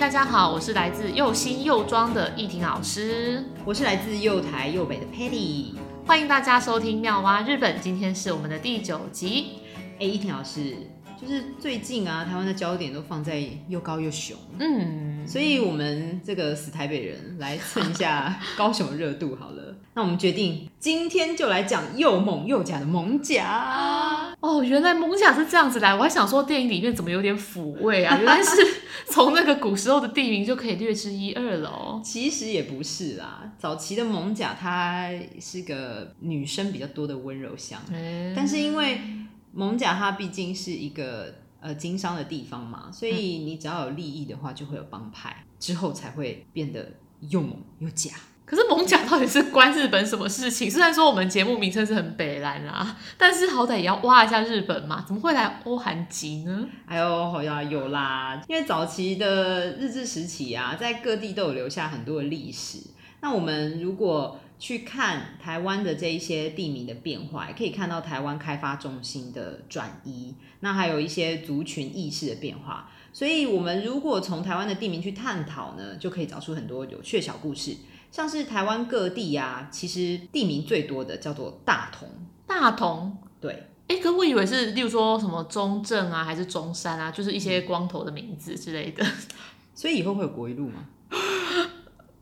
大家好，我是来自又新又装的易婷老师，我是来自又台又北的 Patty，欢迎大家收听妙蛙日本，今天是我们的第九集。哎，易婷老师，就是最近啊，台湾的焦点都放在又高又雄，嗯，所以我们这个死台北人来蹭一下高雄的热度好了。那我们决定今天就来讲又猛又假的艋舺。哦，原来艋舺是这样子来，我还想说电影里面怎么有点抚慰啊？原来是从那个古时候的地名就可以略知一二了哦。其实也不是啦，早期的艋舺它是个女生比较多的温柔乡，欸，但是因为艋舺它毕竟是一个呃经商的地方嘛，所以你只要有利益的话，就会有帮派，之后才会变得又猛又假。可是艋舺到底是关日本什么事情？虽然说我们节目名称是很北烂啦，但是好歹也要挖一下日本嘛，怎么会来欧韩籍呢？哎呦，好呀，有啦，因为早期的日治时期啊，在各地都有留下很多的历史。那我们如果去看台湾的这一些地名的变化，也可以看到台湾开发中心的转移，那还有一些族群意识的变化。所以，我们如果从台湾的地名去探讨呢，就可以找出很多有趣的小故事。像是台湾各地呀、啊，其实地名最多的叫做大同。大同，对，哎、欸，可我以为是，例如说什么中正啊，还是中山啊，就是一些光头的名字之类的。所以以后会有国一路吗？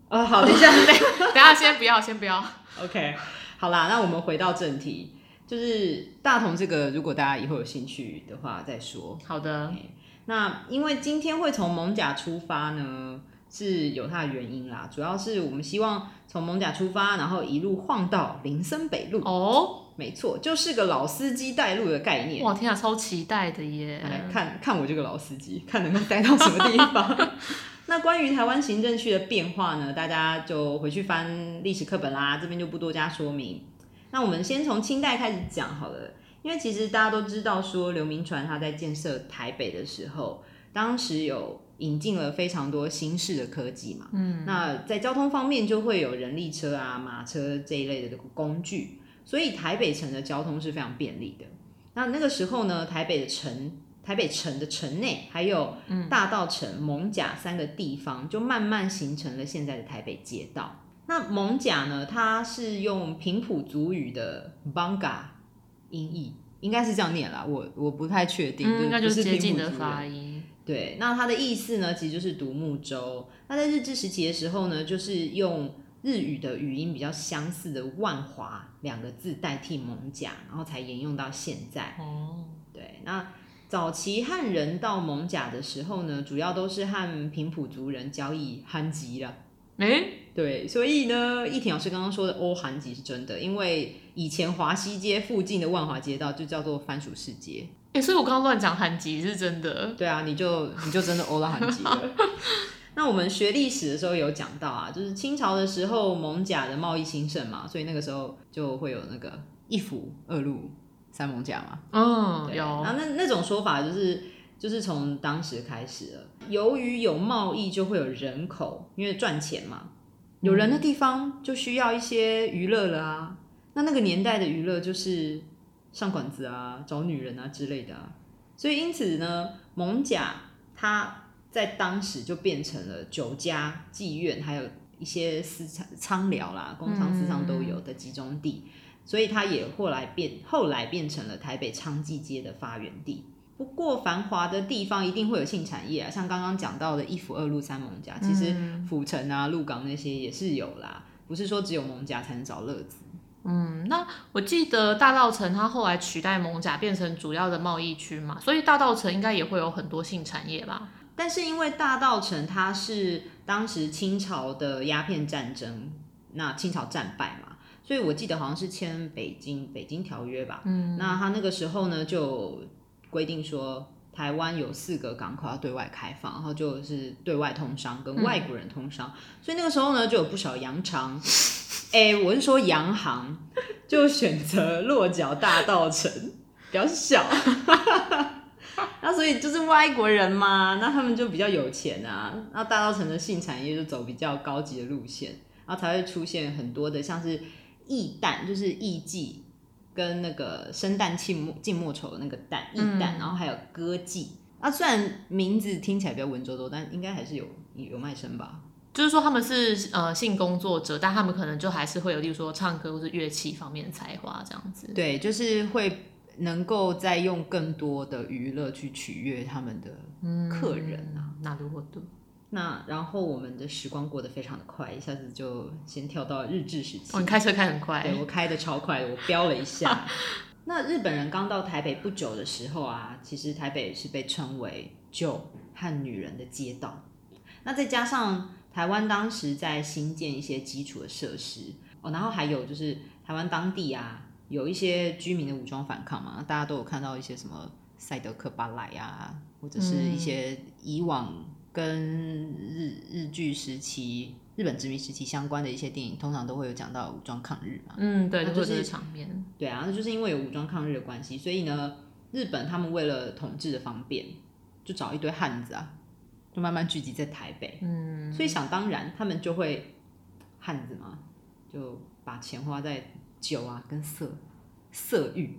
呃，好，等一下，等一下，先不要，先不要。OK，好啦，那我们回到正题，就是大同这个，如果大家以后有兴趣的话再说。好的。Okay. 那因为今天会从艋舺出发呢，是有它的原因啦，主要是我们希望从蒙甲出发，然后一路晃到林森北路。哦，没错，就是个老司机带路的概念。哇，天啊，超期待的耶！来看看我这个老司机，看能够带到什么地方。那关于台湾行政区的变化呢，大家就回去翻历史课本啦，这边就不多加说明。那我们先从清代开始讲好了，因为其实大家都知道说刘铭传他在建设台北的时候，当时有。引进了非常多新式的科技嘛，嗯，那在交通方面就会有人力车啊、马车这一类的工具，所以台北城的交通是非常便利的。那那个时候呢，台北的城、台北城的城内还有大稻城、艋甲三个地方，就慢慢形成了现在的台北街道。那艋甲呢，它是用平埔族语的 Bangka 音译，应该是这样念啦，我我不太确定，应该、嗯、就是接近的的发音。对，那它的意思呢，其实就是独木舟。那在日治时期的时候呢，就是用日语的语音比较相似的万华两个字代替蒙甲，然后才沿用到现在。哦，对，那早期汉人到蒙甲的时候呢，主要都是和平埔族人交易韩籍了。诶，对，所以呢，易婷老师刚刚说的欧韩籍是真的，因为以前华西街附近的万华街道就叫做番薯市街。欸、所以我刚刚乱讲韩籍是真的。对啊，你就你就真的欧了韩籍了。那我们学历史的时候有讲到啊，就是清朝的时候，蒙甲的贸易兴盛嘛，所以那个时候就会有那个一府二路三艋舺嘛。嗯，有。然后那那种说法就是就是从当时开始了。由于有贸易，就会有人口，因为赚钱嘛，有人的地方就需要一些娱乐了啊。那那个年代的娱乐就是。上馆子啊，找女人啊之类的啊，所以因此呢，蒙甲它在当时就变成了酒家、妓院，还有一些私仓仓寮啦、工厂、私仓都有的集中地，嗯、所以它也后来变后来变成了台北娼妓街的发源地。不过繁华的地方一定会有性产业啊，像刚刚讲到的一府二路三蒙甲，其实府城啊、鹿港那些也是有啦，不是说只有蒙甲才能找乐子。嗯，那我记得大稻城它后来取代蒙甲变成主要的贸易区嘛，所以大稻城应该也会有很多性产业吧？但是因为大稻城它是当时清朝的鸦片战争，那清朝战败嘛，所以我记得好像是签北京北京条约吧。嗯，那他那个时候呢就规定说，台湾有四个港口要对外开放，然后就是对外通商跟外国人通商，嗯、所以那个时候呢就有不少洋厂。哎、欸，我是说洋行就选择落脚大稻城，比较小，那所以就是外国人嘛，那他们就比较有钱啊，那大稻城的性产业就走比较高级的路线，然后才会出现很多的像是艺旦，就是艺妓跟那个生旦净末净末丑的那个旦艺旦，然后还有歌妓，那，虽然名字听起来比较文绉绉，但应该还是有有卖身吧。就是说他们是呃性工作者，但他们可能就还是会有，例如说唱歌或是乐器方面的才华这样子。对，就是会能够再用更多的娱乐去取悦他们的客人啊。那如果对，那然后我们的时光过得非常的快，一下子就先跳到日治时期。哦，你开车开很快。对，我开的超快，我飙了一下。那日本人刚到台北不久的时候啊，其实台北是被称为酒和女人的街道。那再加上台湾当时在新建一些基础的设施哦，然后还有就是台湾当地啊，有一些居民的武装反抗嘛，大家都有看到一些什么赛德克巴莱啊，或者是一些以往跟日日据时期、日本殖民时期相关的一些电影，通常都会有讲到武装抗日嘛。嗯，对，就是这场面。对啊，那就是因为有武装抗日的关系，所以呢，日本他们为了统治的方便，就找一堆汉子啊。就慢慢聚集在台北，嗯，所以想当然，他们就会汉子嘛，就把钱花在酒啊、跟色、色欲、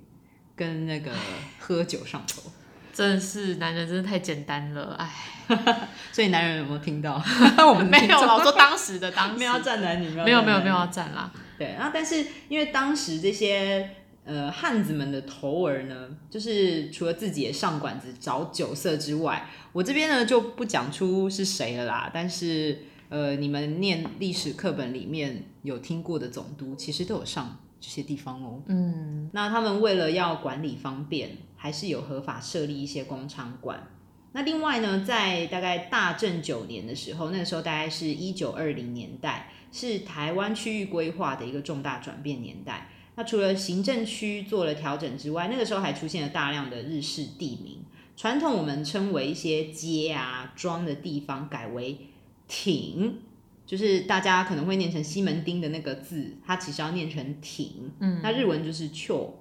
跟那个 喝酒上头。真的是男人，真的太简单了，哎。所以男人有没有听到？我们没有，我说当时的当时没有要战男女，没有没有没有没有要战啦。对，然后但是因为当时这些。呃，汉子们的头儿呢，就是除了自己也上馆子找酒色之外，我这边呢就不讲出是谁了啦。但是，呃，你们念历史课本里面有听过的总督，其实都有上这些地方哦。嗯，那他们为了要管理方便，还是有合法设立一些公娼馆。那另外呢，在大概大正九年的时候，那个时候大概是一九二零年代，是台湾区域规划的一个重大转变年代。那除了行政区做了调整之外，那个时候还出现了大量的日式地名，传统我们称为一些街啊庄的地方改为町，就是大家可能会念成西门町的那个字，它其实要念成町。嗯，那日文就是 cho，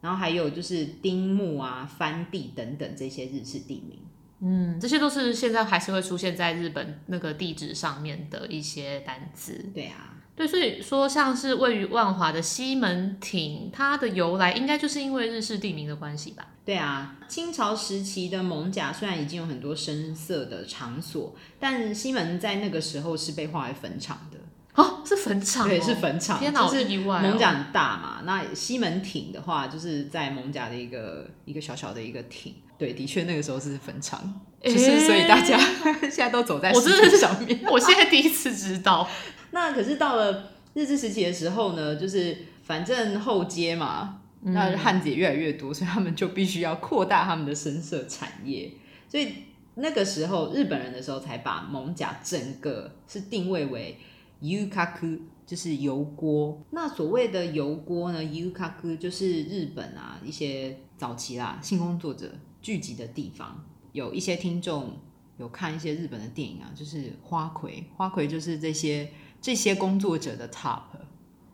然后还有就是丁木啊、番地等等这些日式地名。嗯，这些都是现在还是会出现在日本那个地址上面的一些单字。对啊。对，所以说像是位于万华的西门町，它的由来应该就是因为日式地名的关系吧？对啊，清朝时期的艋甲虽然已经有很多深色的场所，但西门在那个时候是被划为坟场的。哦，是坟场、哦？对，是坟场。天哪，好意外、哦！艋舺很大嘛，那西门町的话，就是在艋甲的一个一个小小的一个町。对，的确那个时候是坟场，就是所以大家 现在都走在石柱上面。我现在第一次知道。那可是到了日治时期的时候呢，就是反正后街嘛，嗯、那汉子也越来越多，所以他们就必须要扩大他们的声色产业。所以那个时候日本人的时候才把艋舺整个是定位为 yukaku，就是油锅。那所谓的油锅呢，yukaku 就是日本啊一些早期啦性工作者聚集的地方。有一些听众有看一些日本的电影啊，就是花魁，花魁就是这些。这些工作者的 top，、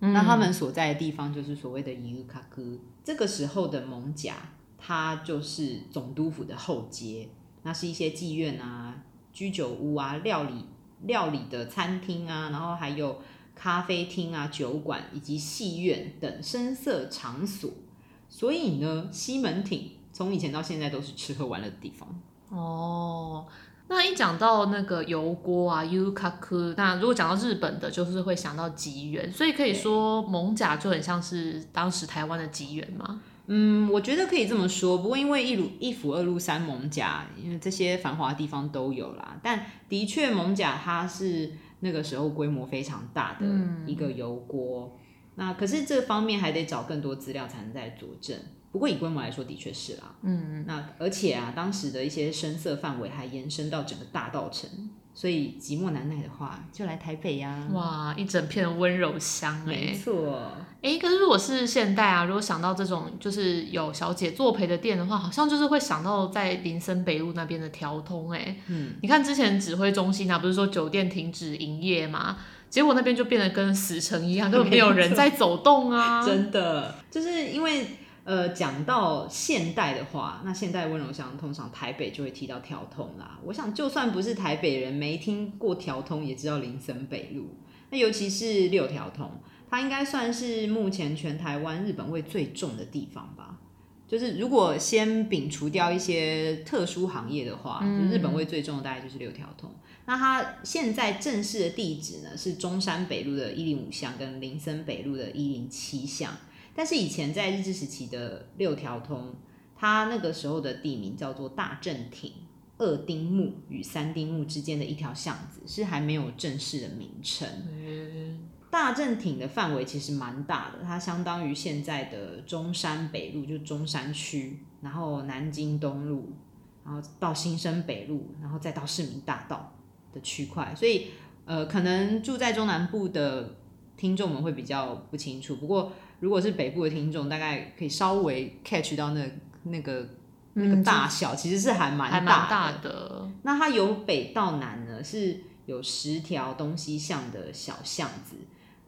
嗯、那他们所在的地方就是所谓的 yukaku。这个时候的蒙甲，它就是总督府的后街，那是一些妓院啊、居酒屋啊、料理料理的餐厅啊，然后还有咖啡厅啊、酒馆以及戏院等声色场所。所以呢，西门町从以前到现在都是吃喝玩乐的地方。哦。那一讲到那个油锅啊，yukaku，那如果讲到日本的，就是会想到吉原，所以可以说艋舺就很像是当时台湾的吉原吗？嗯，我觉得可以这么说。不过因为一路一府二路三艋舺，因为这些繁华的地方都有啦。但的确，艋舺它是那个时候规模非常大的一个油锅。嗯、那可是这方面还得找更多资料才能再佐证。不过以规模来说，的确是啦。嗯，那而且啊，当时的一些声色范围还延伸到整个大道城，所以寂寞难耐的话，就来台北呀、啊。哇，一整片温柔乡哎。没错。哎，可是如果是现代啊，如果想到这种就是有小姐作陪的店的话，好像就是会想到在林森北路那边的调通哎。嗯。你看之前指挥中心啊，不是说酒店停止营业吗？结果那边就变得跟死城一样，根本没有人 在走动啊。真的，就是因为。呃，讲到现代的话，那现代温柔乡通常台北就会提到调通啦。我想，就算不是台北人，没听过调通，也知道林森北路。那尤其是六条通，它应该算是目前全台湾日本味最重的地方吧。就是如果先摒除掉一些特殊行业的话，就日本味最重的大概就是六条通。那它现在正式的地址呢是中山北路的一零五巷跟林森北路的一零七巷。但是以前在日治时期的六条通，它那个时候的地名叫做大正町二丁目与三丁目之间的一条巷子，是还没有正式的名称。嗯大正町的范围其实蛮大的，它相当于现在的中山北路，就中山区，然后南京东路，然后到新生北路，然后再到市民大道的区块。所以，呃，可能住在中南部的听众们会比较不清楚。不过，如果是北部的听众，大概可以稍微 catch 到那那个那个大小，其实是还蛮大的。大的。那它由北到南呢，是有十条东西向的小巷子。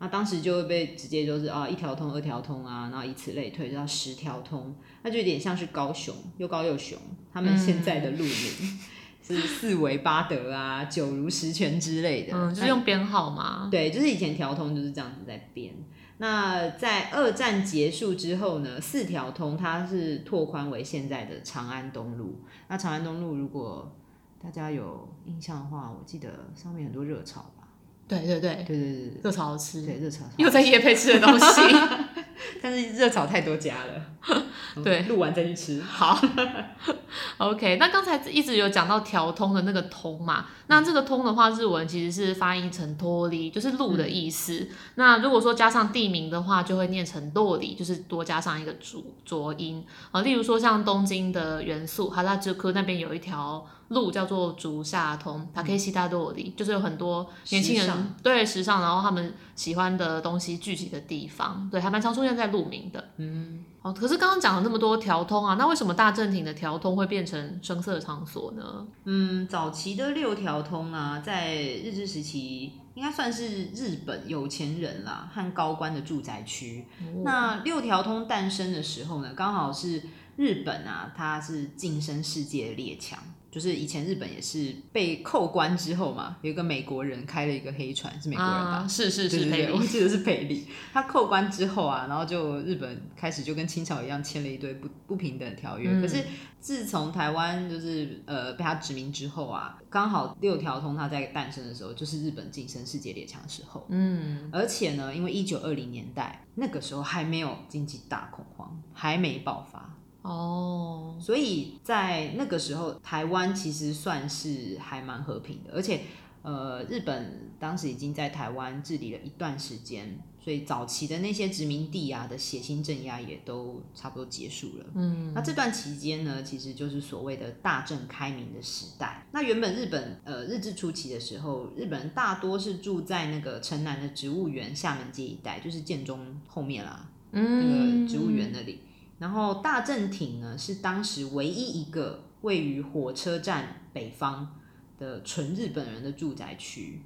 那当时就会被直接就是啊一条通二条通啊，然后以此类推，就到十条通，那就有点像是高雄又高又雄，他们现在的路名、嗯、是四维八德啊、九如十全之类的，嗯，就是用编号嘛。对，就是以前条通就是这样子在编。那在二战结束之后呢，四条通它是拓宽为现在的长安东路。那长安东路如果大家有印象的话，我记得上面很多热炒。对对对。对对对，热炒好吃，对热炒又在夜配吃的东西，但是热炒太多家了，对，录完再去吃。好，OK，那刚才一直有讲到调通的那个通嘛，那这个通的话，日文其实是发音成托里，就是路的意思。嗯、那如果说加上地名的话，就会念成洛里，就是多加上一个浊浊音啊。例如说像东京的元素哈拉之科那边有一条。路叫做竹下通，它可以西大多里，就是有很多年轻人时对时尚，然后他们喜欢的东西聚集的地方，对，还蛮常出现在路名的。嗯，哦，可是刚刚讲了那么多调通啊，那为什么大正町的调通会变成声色场所呢？嗯，早期的六条通啊，在日治时期应该算是日本有钱人啦和高官的住宅区。哦、那六条通诞生的时候呢，刚好是日本啊，它是晋升世界的列强。就是以前日本也是被扣关之后嘛，有一个美国人开了一个黑船，是美国人吧？啊、是是是，对对对，我记得是佩利。他扣关之后啊，然后就日本开始就跟清朝一样签了一堆不不平等条约。嗯、可是自从台湾就是呃被他殖民之后啊，刚好六条通他在诞生的时候，就是日本晋升世界列强的时候。嗯，而且呢，因为一九二零年代那个时候还没有经济大恐慌，还没爆发。哦，oh. 所以在那个时候，台湾其实算是还蛮和平的，而且，呃，日本当时已经在台湾治理了一段时间，所以早期的那些殖民地啊的血腥镇压也都差不多结束了。嗯，那这段期间呢，其实就是所谓的大正开明的时代。那原本日本呃日治初期的时候，日本人大多是住在那个城南的植物园厦门街一带，就是建中后面啦，嗯，那个植物园那里。然后大正町呢，是当时唯一一个位于火车站北方的纯日本人的住宅区。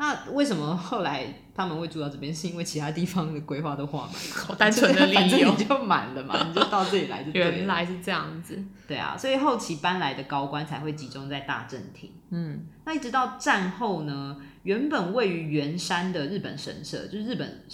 那为什么后来他们会住到这边？是因为其他地方的规划都画满了，好单纯的理由就满了嘛，你就到这里来就对了。原来是这样子，对啊，所以后期搬来的高官才会集中在大正町。嗯，那一直到战后呢，原本位于圆山的日本神社，就是日本。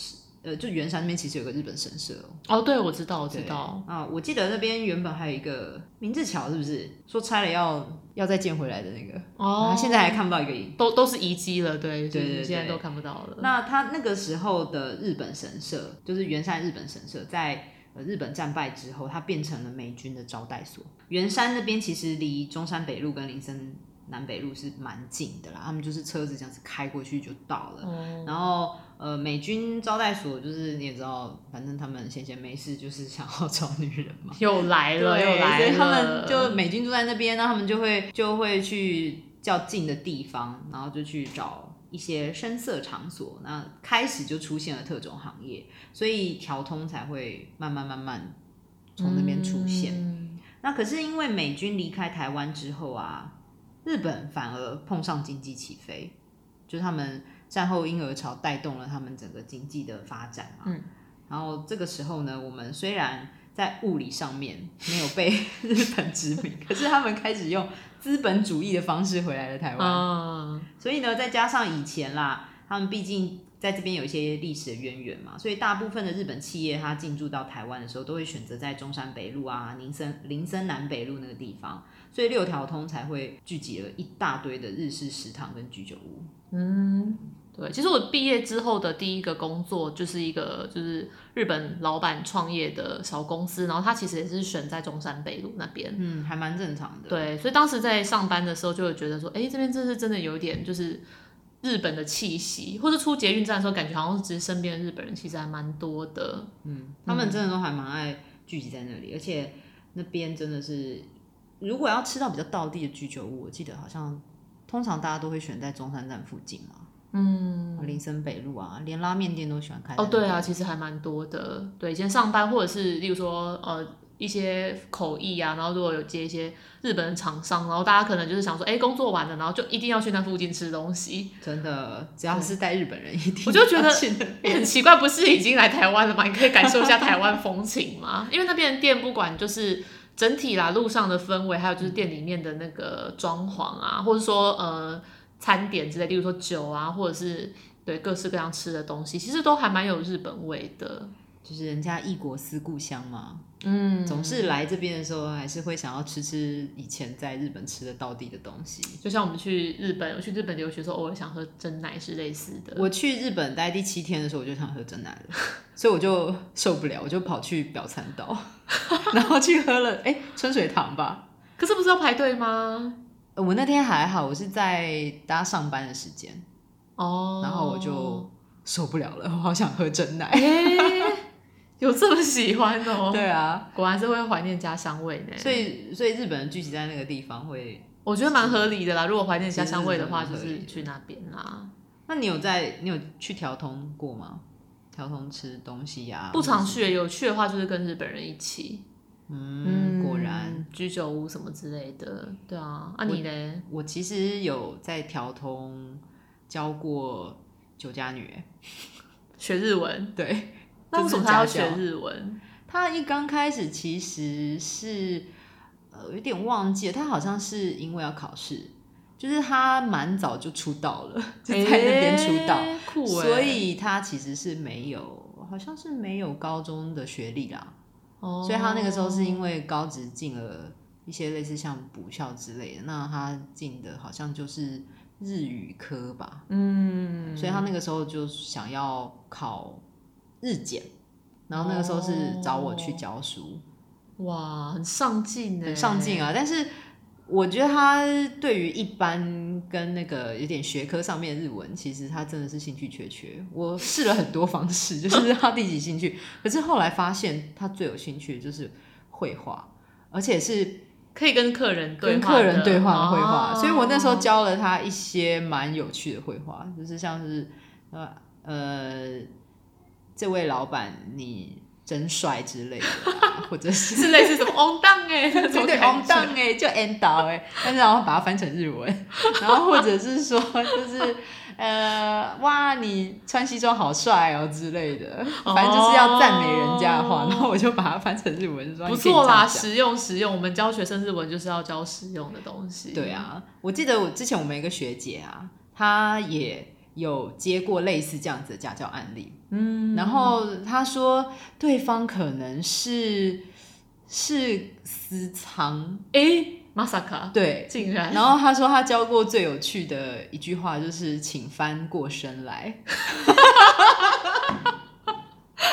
呃，就圆山那边其实有个日本神社哦。哦，对，我知道，我知道。啊，我记得那边原本还有一个明治桥，是不是？说拆了要要再建回来的那个。哦。现在还看不到一个，都都是遗迹了，对，对对对，现在都看不到了。那他那个时候的日本神社，就是圆山日本神社，在呃日本战败之后，它变成了美军的招待所。圆山那边其实离中山北路跟林森南北路是蛮近的啦，他们就是车子这样子开过去就到了。哦。然后。呃，美军招待所就是你也知道，反正他们闲闲没事就是想要找女人嘛，又来了，又来了，所以他们就美军住在那边，那他们就会就会去较近的地方，然后就去找一些深色场所，那开始就出现了特种行业，所以调通才会慢慢慢慢从那边出现。嗯、那可是因为美军离开台湾之后啊，日本反而碰上经济起飞，就是他们。战后婴儿潮带动了他们整个经济的发展嘛，嗯，然后这个时候呢，我们虽然在物理上面没有被 日本殖民，可是他们开始用资本主义的方式回来了台湾，嗯，所以呢，再加上以前啦，他们毕竟。在这边有一些历史的渊源嘛，所以大部分的日本企业它进驻到台湾的时候，都会选择在中山北路啊、林森林森南北路那个地方，所以六条通才会聚集了一大堆的日式食堂跟居酒屋。嗯。对，其实我毕业之后的第一个工作就是一个就是日本老板创业的小公司，然后他其实也是选在中山北路那边，嗯，还蛮正常的。对，所以当时在上班的时候就会觉得说，哎，这边真是真的有点就是日本的气息，或者出捷运站的时候，感觉好像其实身边的日本人其实还蛮多的，嗯，他们真的都还蛮爱聚集在那里，而且那边真的是如果要吃到比较道地的居酒屋，我记得好像通常大家都会选在中山站附近嘛。嗯，林森北路啊，连拉面店都喜欢开。哦，对啊，其实还蛮多的。对，以前上班或者是，例如说，呃，一些口译啊，然后如果有接一些日本的厂商，然后大家可能就是想说，哎，工作完了，然后就一定要去那附近吃东西。真的，只要是带日本人，一定。我就觉得很奇怪，不是已经来台湾了吗？你可以感受一下台湾风情吗？因为那边的店，不管就是整体啦，路上的氛围，还有就是店里面的那个装潢啊，或者说，呃。餐点之类，例如说酒啊，或者是对各式各样吃的东西，其实都还蛮有日本味的。就是人家异国思故乡嘛，嗯，总是来这边的时候，还是会想要吃吃以前在日本吃的到地的东西。就像我们去日本，我去日本留学的时候，偶尔想喝真奶是类似的。我去日本待第七天的时候，我就想喝真奶了，所以我就受不了，我就跑去表参道，然后去喝了，哎、欸，春水堂吧。可是不是要排队吗？我那天还好，我是在搭上班的时间哦，oh. 然后我就受不了了，我好想喝真奶。欸，有这么喜欢哦？对啊，果然是会怀念家乡味呢。所以，所以日本人聚集在那个地方会，我觉得蛮合理的啦。如果怀念家乡味的话，就是去那边啦。那你有在，你有去调通过吗？条通吃东西呀？啊？不常去，有去的话就是跟日本人一起。嗯，果然居酒屋什么之类的，对啊。啊，你嘞？我其实有在条通教过酒家女，学日文。对，那为什么他要学日文？他一刚开始其实是呃有点忘记了，他好像是因为要考试，就是他蛮早就出道了，就在那边出道，欸酷欸，所以他其实是没有，好像是没有高中的学历啦。所以他那个时候是因为高职进了一些类似像补校之类的，那他进的好像就是日语科吧，嗯，所以他那个时候就想要考日检，然后那个时候是找我去教书，哇，很上进呢，很上进啊，但是。我觉得他对于一般跟那个有点学科上面的日文，其实他真的是兴趣缺缺。我试了很多方式，就是他第几兴趣，可是后来发现他最有兴趣的就是绘画，而且是可以跟客人对跟客人对话的绘画。所以我那时候教了他一些蛮有趣的绘画，就是像是呃呃，这位老板你。真帅之类的，或者是是类似什么 on down 哎，对对 on down 哎，就 end 到哎，但是然后把它翻成日文，然后或者是说就是呃哇你穿西装好帅哦之类的，反正就是要赞美人家的话，然后我就把它翻成日文说不错啦，实用实用，我们教学生日文就是要教实用的东西。对啊，我记得我之前我们一个学姐啊，她也。有接过类似这样子的家教案例，嗯，然后他说对方可能是是私藏，哎、欸，まさか，对，竟然，然后他说他教过最有趣的一句话就是请翻过身来，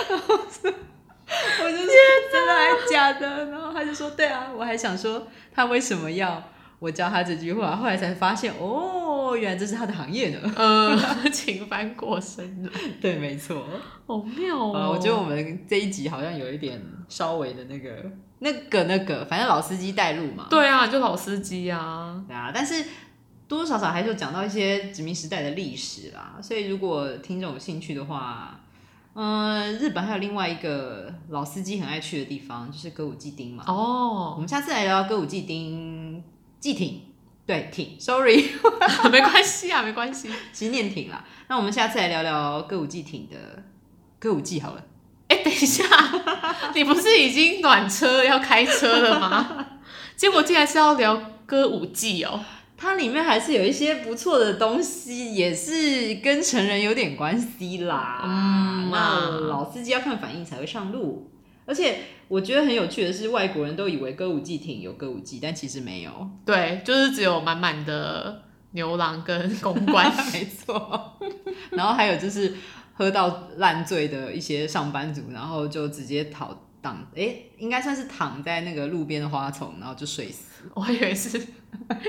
我就说真的还是假的？然后他就说对啊，我还想说他为什么要。 我教他这句话，后来才发现，哦，原来这是他的行业呢。嗯，请翻过身了。对，没错。好妙哦、嗯！我觉得我们这一集好像有一点稍微的那个、那个、那个，反正老司机带路嘛。对啊，就老司机啊。对啊，但是多多少少还是有讲到一些殖民时代的历史啦。所以如果听众有兴趣的话，嗯，日本还有另外一个老司机很爱去的地方，就是歌舞伎町嘛。哦，我们下次来聊聊歌舞伎町。伎町，对，挺，sorry，没关系啊，没关系，其实念挺啦。那我们下次来聊聊歌舞伎挺的歌舞伎好了。哎、欸，等一下，你不是已经暖车要开车了吗？结果竟然是要聊歌舞伎哦。它里面还是有一些不错的东西，也是跟成人有点关系啦。嗯，那老司机要看反应才会上路。而且我觉得很有趣的是，外国人都以为歌舞伎町有歌舞伎，但其实没有。对，就是只有满满的牛郎跟公关，没错。然后还有就是喝到烂醉的一些上班族，然后就直接逃躺，哎，应该算是躺在那个路边的花丛，然后就睡死。我以为是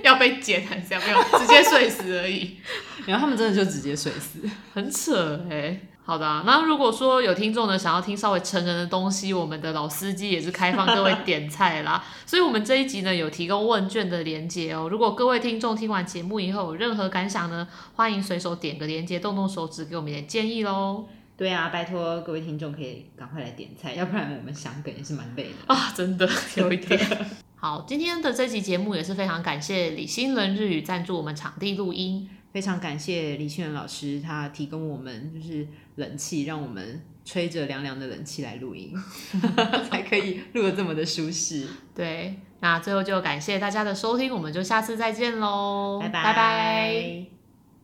要被剪还是要没有直接睡死而已。然后他们真的就直接睡死，很扯哎、欸。好的、啊，那如果说有听众呢想要听稍微成人的东西，我们的老司机也是开放各位点菜啦。所以，我们这一集呢有提供问卷的连接哦。如果各位听众听完节目以后有任何感想呢，欢迎随手点个连接，动动手指给我们一点建议喽。对啊，拜托各位听众可以赶快来点菜，要不然我们想梗也是蛮累的 啊，真的有一点。好，今天的这集节目也是非常感谢李新伦日语赞助我们场地录音。非常感谢李清源老师，他提供我们就是冷气，让我们吹着凉凉的冷气来录音，才可以录得这么的舒适。对，那最后就感谢大家的收听，我们就下次再见喽，拜拜。拜拜。